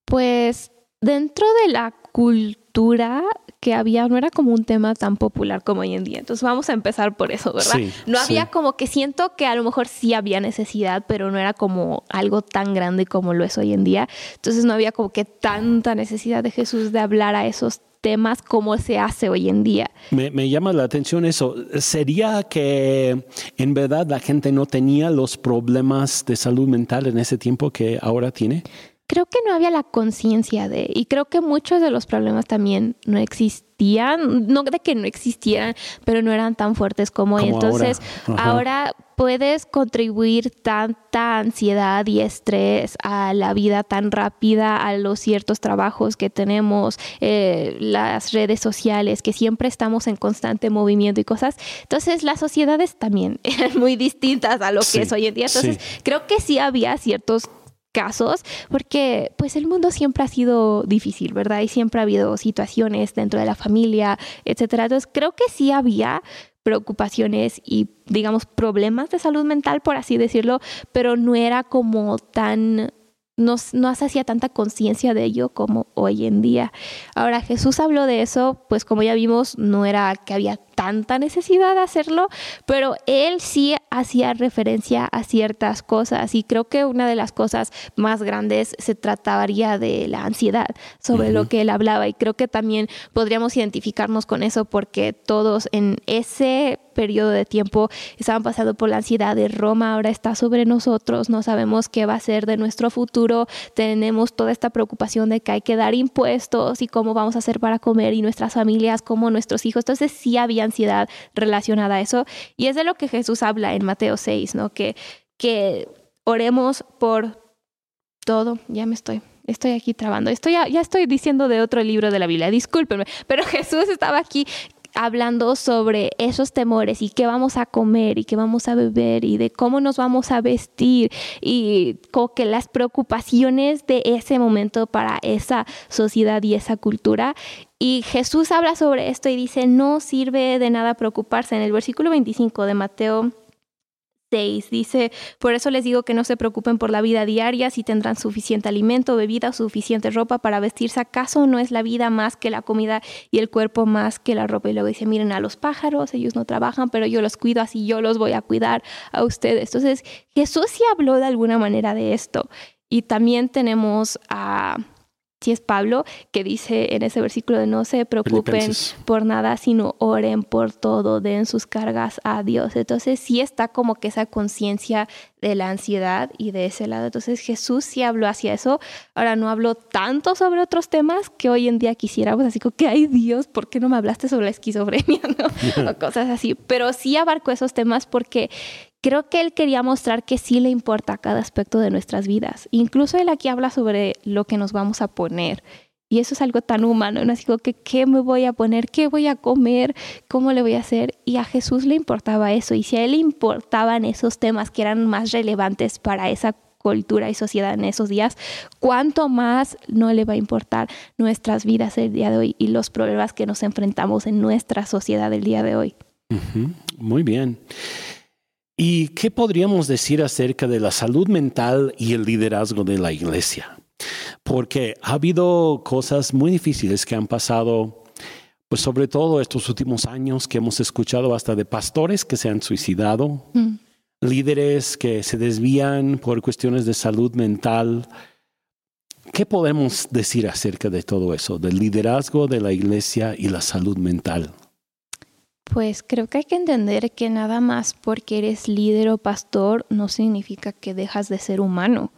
Pues dentro de la cultura que había, no era como un tema tan popular como hoy en día. Entonces vamos a empezar por eso, ¿verdad? no había como que siento que a lo mejor sí había necesidad, pero no era como algo tan grande como lo es hoy en día. Entonces no había como que tanta necesidad de Jesús de hablar a esos temas como se hace hoy en día. Me, llama la atención eso. ¿Sería que en verdad la gente no tenía los problemas de salud mental en ese tiempo que ahora tiene? creo que no había la conciencia de, y creo que muchos de los problemas también no existían, no de que no existieran, pero no eran tan fuertes como, hoy. Entonces, ahora, puedes contribuir tanta ansiedad y estrés a la vida tan rápida, a los ciertos trabajos que tenemos, eh, las redes sociales, que siempre estamos en constante movimiento y cosas. Entonces, las sociedades también eran muy distintas a lo que es hoy en día. Entonces, creo que sí había ciertos casos, porque pues el mundo siempre ha sido difícil, ¿verdad? Y siempre ha habido situaciones dentro de la familia, etcétera. Entonces creo que sí había preocupaciones y digamos problemas de salud mental, por así decirlo, pero no era como tan no, no se hacía tanta conciencia de ello como hoy en día. Ahora, Jesús habló de eso, pues como ya vimos, no era que había tanta necesidad de hacerlo, pero él sí hacía referencia a ciertas cosas y creo que una de las cosas más grandes se trataría de la ansiedad sobre lo que él hablaba y creo que también podríamos identificarnos con eso porque todos en ese periodo de tiempo estaban pasando por la ansiedad de Roma, ahora está sobre nosotros, no sabemos qué va a ser de nuestro futuro, tenemos toda esta preocupación de que hay que dar impuestos y cómo vamos a hacer para comer y nuestras familias, como nuestros hijos, entonces sí había ansiedad relacionada a eso y es de lo que Jesús habla en Mateo 6, ¿no? Que, que oremos por todo, ya me estoy estoy aquí trabando. Estoy, ya, ya, estoy diciendo de otro libro de la Biblia, discúlpenme, pero Jesús estaba aquí hablando sobre esos temores y qué vamos a comer y qué vamos a beber y de cómo nos vamos a vestir y como que las preocupaciones de ese momento para esa sociedad y esa cultura. Y Jesús habla sobre esto y dice, no sirve de nada preocuparse. En el versículo 25 de Mateo 6. Dice, por eso les digo que no se preocupen por la vida diaria, si tendrán suficiente alimento, bebida, suficiente ropa para vestirse. ¿Acaso no es la vida más que la comida y el cuerpo más que la ropa? Y luego dice, miren a los pájaros, ellos no trabajan, pero yo los cuido, así yo los voy a cuidar a ustedes. Entonces, Jesús sí habló de alguna manera de esto. Y también tenemos a si es Pablo, que dice en ese versículo de no se preocupen por nada, sino oren por todo, den sus cargas a Dios. Entonces sí está como que esa conciencia de la ansiedad y de ese lado. Entonces Jesús sí habló hacia eso. Ahora no habló tanto sobre otros temas que hoy en día quisiéramos, así como que, ay Dios, ¿por qué no me hablaste sobre la esquizofrenia? o cosas así. Pero sí abarcó esos temas porque creo que él quería mostrar que sí le importa cada aspecto de nuestras vidas. Incluso él aquí habla sobre lo que nos vamos a poner. Y eso es algo tan humano, ¿no? Así como que, ¿qué me voy a poner? ¿Qué voy a comer? ¿Cómo le voy a hacer? Y a Jesús le importaba eso. Y si a él le importaban esos temas que eran más relevantes para esa cultura y sociedad en esos días, ¿cuánto más no le va a importar nuestras vidas el día de hoy y los problemas que nos enfrentamos en nuestra sociedad el día de hoy? Muy bien. ¿Y qué podríamos decir acerca de la salud mental y el liderazgo de la iglesia? Porque ha habido cosas muy difíciles que han pasado, pues sobre todo estos últimos años que hemos escuchado hasta de pastores que se han suicidado, mm. líderes que se desvían por cuestiones de salud mental. ¿Qué podemos decir acerca de todo eso, del liderazgo de la iglesia y la salud mental? Pues creo que hay que entender que nada más porque eres líder o pastor no significa que dejas de ser humano.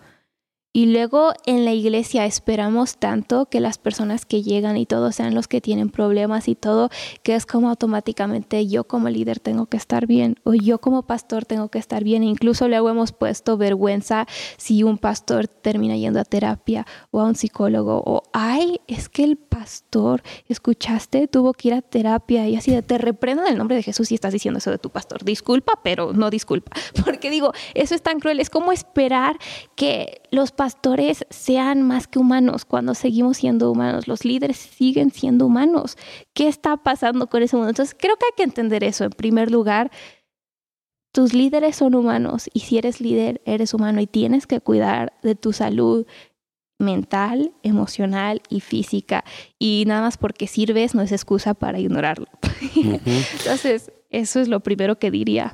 Y luego en la iglesia esperamos tanto que las personas que llegan y todos sean los que tienen problemas y todo, que es como automáticamente yo como líder tengo que estar bien o yo como pastor tengo que estar bien. incluso luego hemos puesto vergüenza si un pastor termina yendo a terapia o a un psicólogo o, ay, es que el pastor, escuchaste, tuvo que ir a terapia y así de, te reprendo en el nombre de Jesús y estás diciendo eso de tu pastor. Disculpa, pero no disculpa. Porque digo, eso es tan cruel. Es como esperar que los pastores sean más que humanos cuando seguimos siendo humanos. Los líderes siguen siendo humanos. ¿Qué está pasando con ese mundo? Entonces, creo que hay que entender eso. En primer lugar, tus líderes son humanos y si eres líder, eres humano y tienes que cuidar de tu salud mental, emocional y física. Y nada más porque sirves no es excusa para ignorarlo. Entonces, eso es lo primero que diría.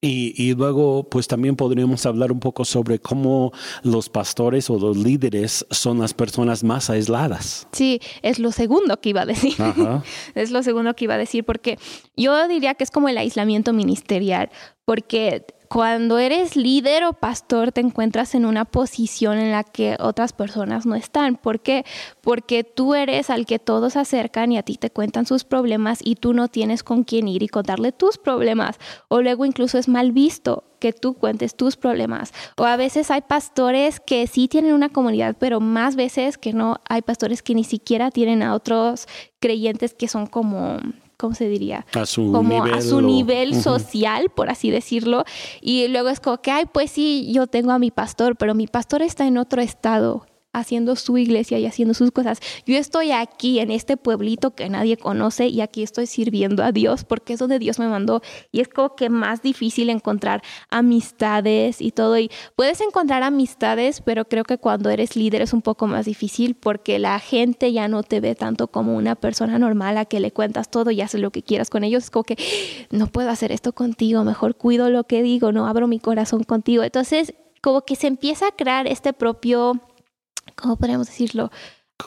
Y, luego, pues también podríamos hablar un poco sobre cómo los pastores o los líderes son las personas más aisladas. Sí, es lo segundo que iba a decir. es lo segundo que iba a decir, porque yo diría que es como el aislamiento ministerial, porque cuando eres líder o pastor te encuentras en una posición en la que otras personas no están. ¿Por qué? Porque tú eres al que todos acercan y a ti te cuentan sus problemas y tú no tienes con quién ir y contarle tus problemas. O luego incluso es mal visto que tú cuentes tus problemas. O a veces hay pastores que sí tienen una comunidad, pero más veces que no hay pastores que ni siquiera tienen a otros creyentes que son como ¿cómo se diría? A su como nivel. a su o- nivel social, por así decirlo. Y luego es como que, ay, pues sí, yo tengo a mi pastor, pero mi pastor está en otro estado haciendo su iglesia y haciendo sus cosas. Yo estoy aquí en este pueblito que nadie conoce y aquí estoy sirviendo a Dios porque es donde Dios me mandó y es como que más difícil encontrar amistades y todo y puedes encontrar amistades, pero creo que cuando eres líder es un poco más difícil porque la gente ya no te ve tanto como una persona normal a que le cuentas todo y haces lo que quieras con ellos. Es como que no puedo hacer esto contigo, mejor cuido lo que digo, no abro mi corazón contigo. Entonces, como que se empieza a crear este propio, ¿cómo podríamos decirlo?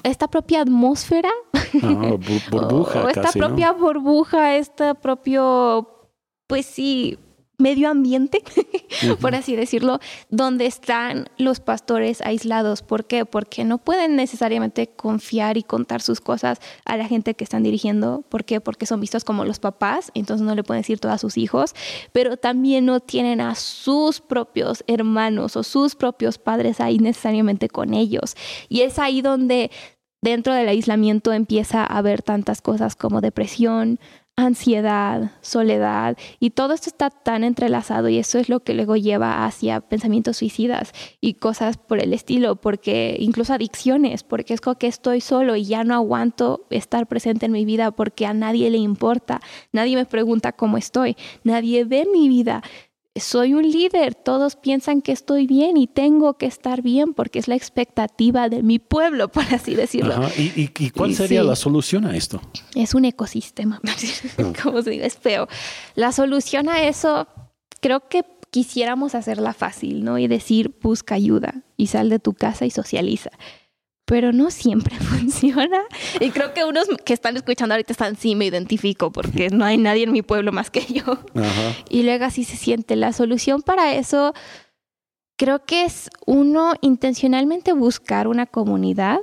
Esta propia atmósfera burbuja o esta casi, ¿no? propia burbuja, este propio, pues sí, medio ambiente, por así decirlo, donde están los pastores aislados. ¿Por qué? Porque no pueden necesariamente confiar y contar sus cosas a la gente que están dirigiendo. ¿Por qué? Porque son vistos como los papás, entonces no le pueden decir todo a sus hijos, pero también no tienen a sus propios hermanos o sus propios padres ahí necesariamente con ellos. Y es ahí donde dentro del aislamiento empieza a haber tantas cosas como depresión, ansiedad, soledad, y todo esto está tan entrelazado y eso es lo que luego lleva hacia pensamientos suicidas y cosas por el estilo, porque incluso adicciones, porque es como que estoy solo y ya no aguanto estar presente en mi vida porque a nadie le importa, nadie me pregunta cómo estoy, nadie ve mi vida soy un líder, todos piensan que estoy bien y tengo que estar bien porque es la expectativa de mi pueblo, por así decirlo. Ajá. ¿Y, y- y cuál sería sí. la solución a esto? Es un ecosistema, como se diga, es feo. La solución a eso, creo que quisiéramos hacerla fácil, ¿no? Y decir, busca ayuda y sal de tu casa y socializa. Pero no siempre funciona. Y creo que unos que están escuchando ahorita están, sí, me identifico porque no hay nadie en mi pueblo más que yo. Ajá. Y luego así se siente. La solución para eso creo que es uno intencionalmente buscar una comunidad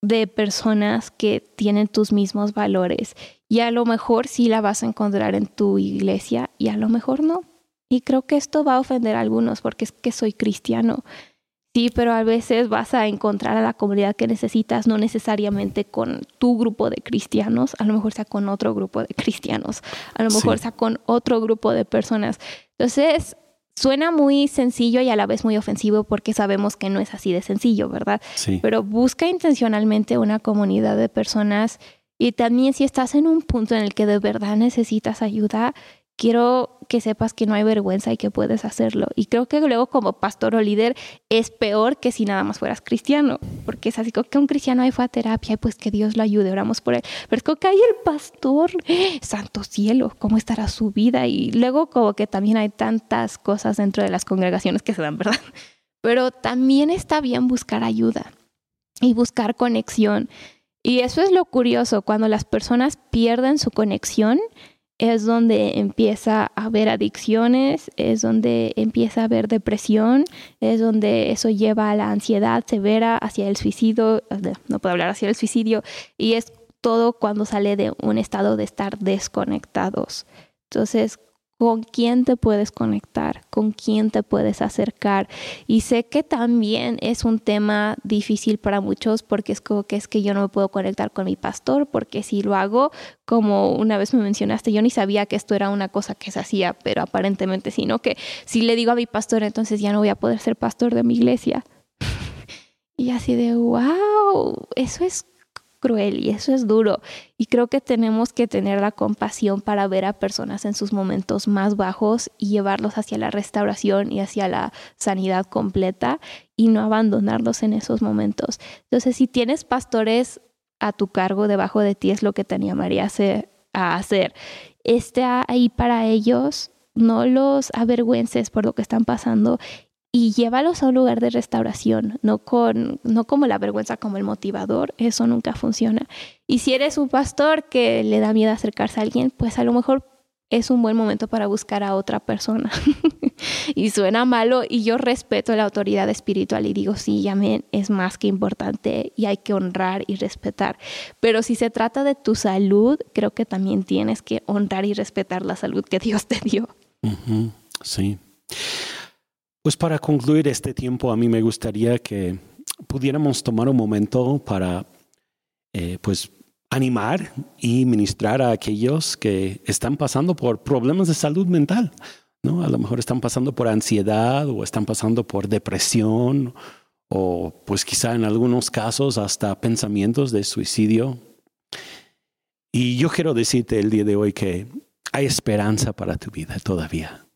de personas que tienen tus mismos valores. Y a lo mejor sí la vas a encontrar en tu iglesia y a lo mejor no. Y creo que esto va a ofender a algunos porque es que soy cristiano. Sí, pero a veces vas a encontrar a la comunidad que necesitas, no necesariamente con tu grupo de cristianos, a lo mejor sea con otro grupo de cristianos, a lo mejor Sí. sea con otro grupo de personas. Entonces, suena muy sencillo y a la vez muy ofensivo porque sabemos que no es así de sencillo, ¿verdad? Sí. Pero busca intencionalmente una comunidad de personas y también si estás en un punto en el que de verdad necesitas ayuda, quiero que sepas que no hay vergüenza y que puedes hacerlo. Y creo que luego como pastor o líder es peor que si nada más fueras cristiano, porque es así como que un cristiano ahí fue a terapia y pues que Dios lo ayude, oramos por él. Pero es como que hay el pastor, ¡eh! santo cielo, ¿cómo estará su vida? Y luego como que también hay tantas cosas dentro de las congregaciones que se dan, ¿verdad? Pero también está bien buscar ayuda y buscar conexión. Y eso es lo curioso, cuando las personas pierden su conexión, es donde empieza a haber adicciones, es donde empieza a haber depresión, es donde eso lleva a la ansiedad severa hacia el suicidio, no puedo hablar hacia el suicidio, y es todo cuando sale de un estado de estar desconectados. Entonces, ¿con quién te puedes conectar? ¿Con quién te puedes acercar? Y sé que también es un tema difícil para muchos porque es como que es que yo no me puedo conectar con mi pastor porque si lo hago, como una vez me mencionaste, yo ni sabía que esto era una cosa que se hacía, pero aparentemente sí, ¿no? Que si le digo a mi pastor, entonces ya no voy a poder ser pastor de mi iglesia. y así de, wow, eso es cruel y eso es duro. Y creo que tenemos que tener la compasión para ver a personas en sus momentos más bajos y llevarlos hacia la restauración y hacia la sanidad completa y no abandonarlos en esos momentos. Entonces, si tienes pastores a tu cargo debajo de ti, es lo que te animaría a hacer. Esté ahí para ellos, no los avergüences por lo que están pasando y llévalos a un lugar de restauración, no, con, no como la vergüenza como el motivador, eso nunca funciona. Y si eres un pastor que le da miedo acercarse a alguien, pues a lo mejor es un buen momento para buscar a otra persona y suena malo y yo respeto la autoridad espiritual y digo, sí, amén, es más que importante y hay que honrar y respetar. Pero si se trata de tu salud, creo que también tienes que honrar y respetar la salud que Dios te dio. Sí. Pues para concluir este tiempo, a mí me gustaría que pudiéramos tomar un momento para, eh, pues, animar y ministrar a aquellos que están pasando por problemas de salud mental. ¿no? A lo mejor están pasando por ansiedad o están pasando por depresión o pues quizá en algunos casos hasta pensamientos de suicidio. Y yo quiero decirte el día de hoy que hay esperanza para tu vida todavía.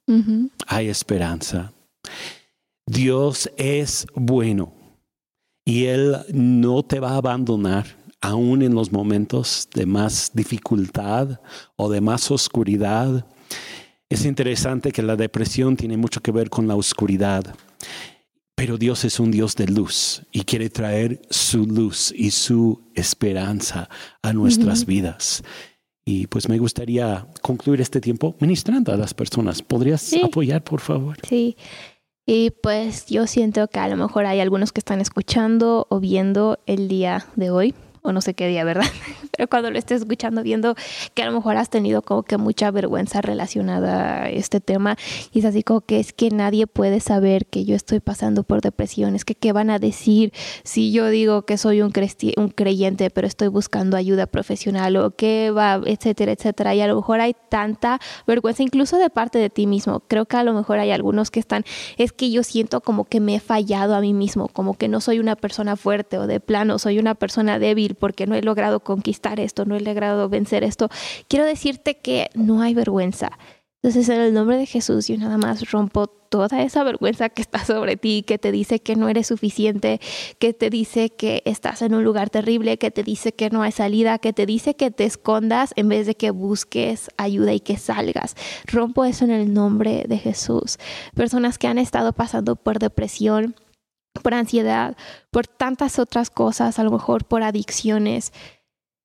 Hay esperanza. Dios es bueno y Él no te va a abandonar aún en los momentos de más dificultad o de más oscuridad. Es interesante que la depresión tiene mucho que ver con la oscuridad, pero Dios es un Dios de luz y quiere traer su luz y su esperanza a nuestras vidas. Y pues me gustaría concluir este tiempo ministrando a las personas. ¿Podrías apoyar, por favor? Sí. Y pues yo siento que a lo mejor hay algunos que están escuchando o viendo el día de hoy o no sé qué día, ¿verdad? Pero cuando lo estés escuchando, viendo que a lo mejor has tenido como que mucha vergüenza relacionada a este tema, y es así como que es que nadie puede saber que yo estoy pasando por depresión, es que qué van a decir si yo digo que soy un, un creyente, pero estoy buscando ayuda profesional, o qué va, etcétera, etcétera. Y a lo mejor hay tanta vergüenza, incluso de parte de ti mismo. Creo que a lo mejor hay algunos que están, es que yo siento como que me he fallado a mí mismo, como que no soy una persona fuerte o de plano, soy una persona débil porque no he logrado conquistar esto, no he logrado vencer esto. Quiero decirte que no hay vergüenza. Entonces, en el nombre de Jesús, yo nada más rompo toda esa vergüenza que está sobre ti, que te dice que no eres suficiente, que te dice que estás en un lugar terrible, que te dice que no hay salida, que te dice que te escondas en vez de que busques ayuda y que salgas. Rompo eso en el nombre de Jesús. Personas que han estado pasando por depresión, por ansiedad, por tantas otras cosas, a lo mejor por adicciones.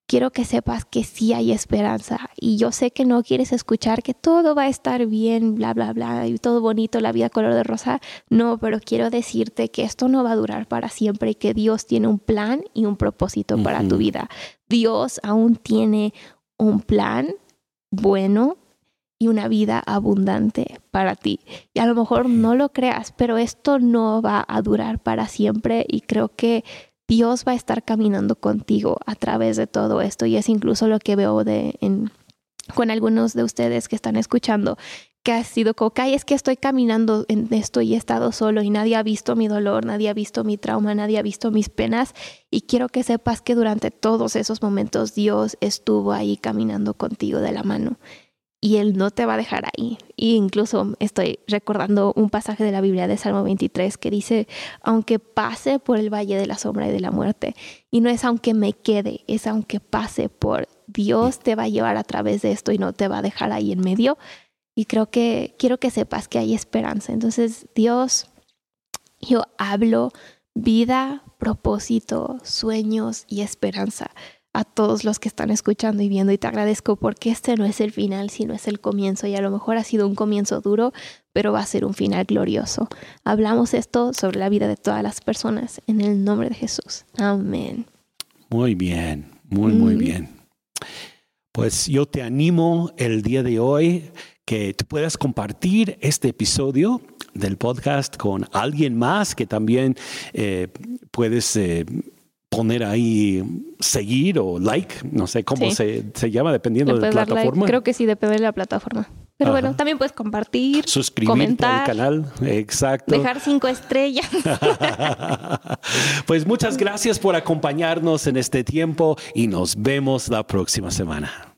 Quiero que sepas que sí hay esperanza y yo sé que no quieres escuchar que todo va a estar bien, bla, bla, bla, y todo bonito, la vida color de rosa. No, pero quiero decirte que esto no va a durar para siempre y que Dios tiene un plan y un propósito para tu vida. Dios aún tiene un plan bueno y una vida abundante para ti. Y a lo mejor no lo creas, pero esto no va a durar para siempre y creo que Dios va a estar caminando contigo a través de todo esto. Y es incluso lo que veo de en, con algunos de ustedes que están escuchando que ha sido como que es que estoy caminando en esto y he estado solo y nadie ha visto mi dolor, nadie ha visto mi trauma, nadie ha visto mis penas y quiero que sepas que durante todos esos momentos Dios estuvo ahí caminando contigo de la mano y Él no te va a dejar ahí. Y incluso estoy recordando un pasaje de la Biblia de Salmo 23 que dice, aunque pase por el valle de la sombra y de la muerte, y no es aunque me quede, es aunque pase por Dios te va a llevar a través de esto y no te va a dejar ahí en medio. Y creo que quiero que sepas que hay esperanza. Entonces, Dios, yo hablo vida, propósito, sueños y esperanza a todos los que están escuchando y viendo y te agradezco porque este no es el final, sino es el comienzo y a lo mejor ha sido un comienzo duro, pero va a ser un final glorioso. Hablamos esto sobre la vida de todas las personas en el nombre de Jesús. Amén. Muy bien, muy, muy mm. bien. Pues yo te animo el día de hoy que tú puedas compartir este episodio del podcast con alguien más que también eh, puedes... Eh, poner ahí seguir o like, no sé cómo se, se, llama dependiendo de la plataforma. Creo que sí, depende de la plataforma. Pero bueno, también puedes compartir, suscribirte comentar, al canal, exacto. Dejar cinco estrellas. pues muchas gracias por acompañarnos en este tiempo y nos vemos la próxima semana.